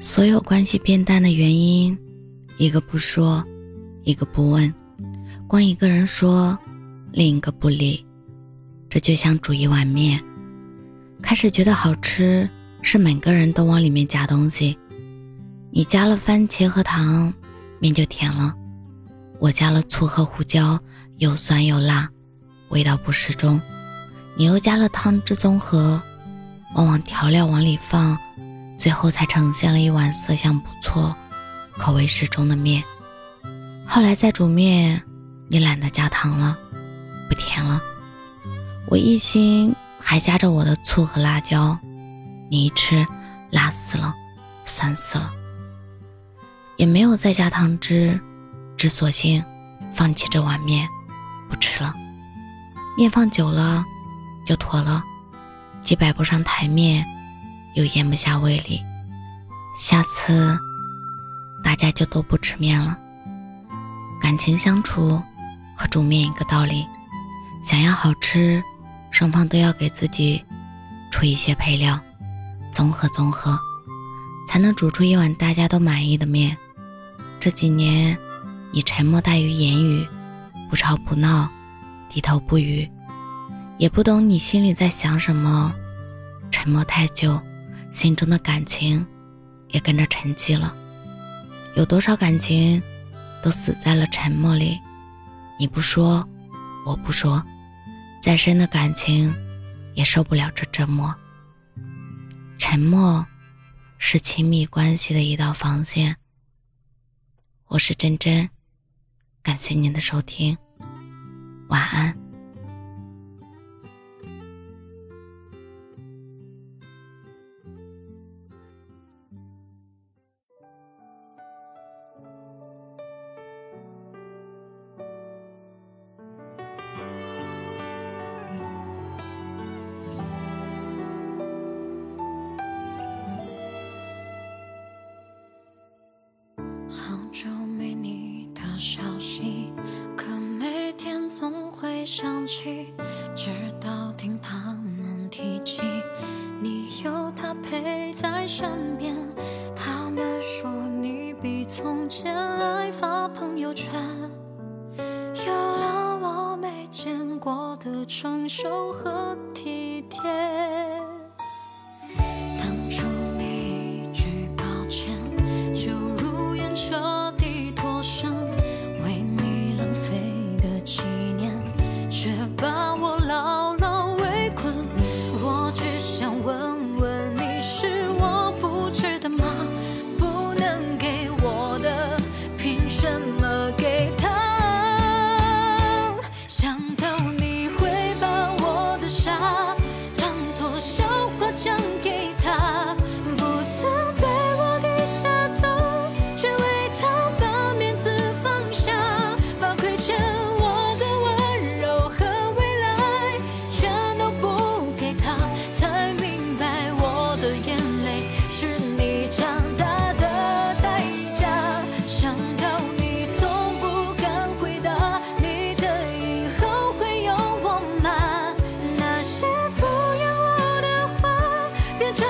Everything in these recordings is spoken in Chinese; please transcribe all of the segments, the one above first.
所有关系变淡的原因，一个不说，一个不问，光一个人说，另一个不理。这就像煮一碗面，开始觉得好吃，是每个人都往里面加东西。你加了番茄和糖，面就甜了；我加了醋和胡椒，又酸又辣，味道不适中。你又加了汤汁综合，往往调料往里放。最后才呈现了一碗色香不错、口味适中的面。后来再煮面，你懒得加糖了，不甜了。我一心还加着我的醋和辣椒，你一吃，辣死了，酸死了。也没有再加汤汁，只索性放弃这碗面，不吃了。面放久了就坨了，既摆不上台面。又咽不下胃里，下次大家就都不吃面了。感情相处和煮面一个道理，想要好吃，双方都要给自己出一些配料，综合综合，才能煮出一碗大家都满意的面。这几年，你沉默大于言语，不吵不闹，低头不语，也不懂你心里在想什么，沉默太久。心中的感情也跟着沉寂了，有多少感情都死在了沉默里。你不说，我不说，再深的感情也受不了这折磨。沉默是亲密关系的一道防线。我是真真，感谢您的收听，晚安。直到听他们提起，你有他陪在身边。他们说你比从前爱发朋友圈，有了我没见过的成熟和体贴。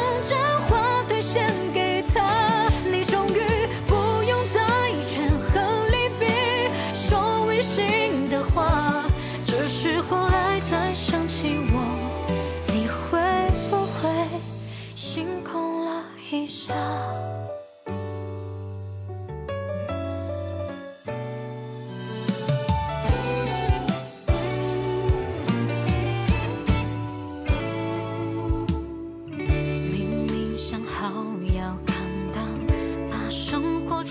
将这话推献给他，你终于不用再权衡利弊，说违心的话。只是后来再想起我，你会不会心空了一下？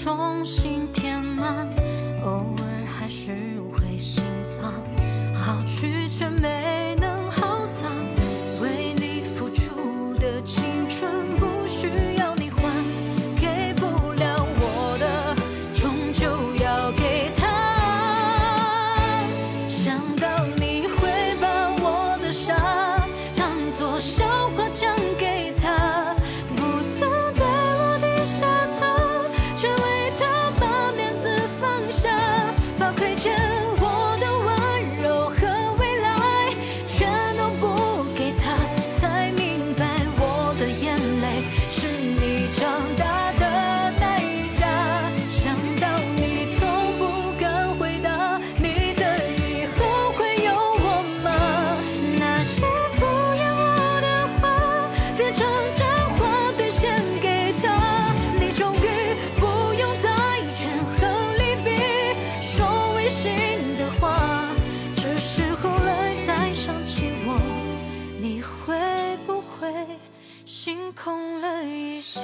重新填满偶尔还是空了一下。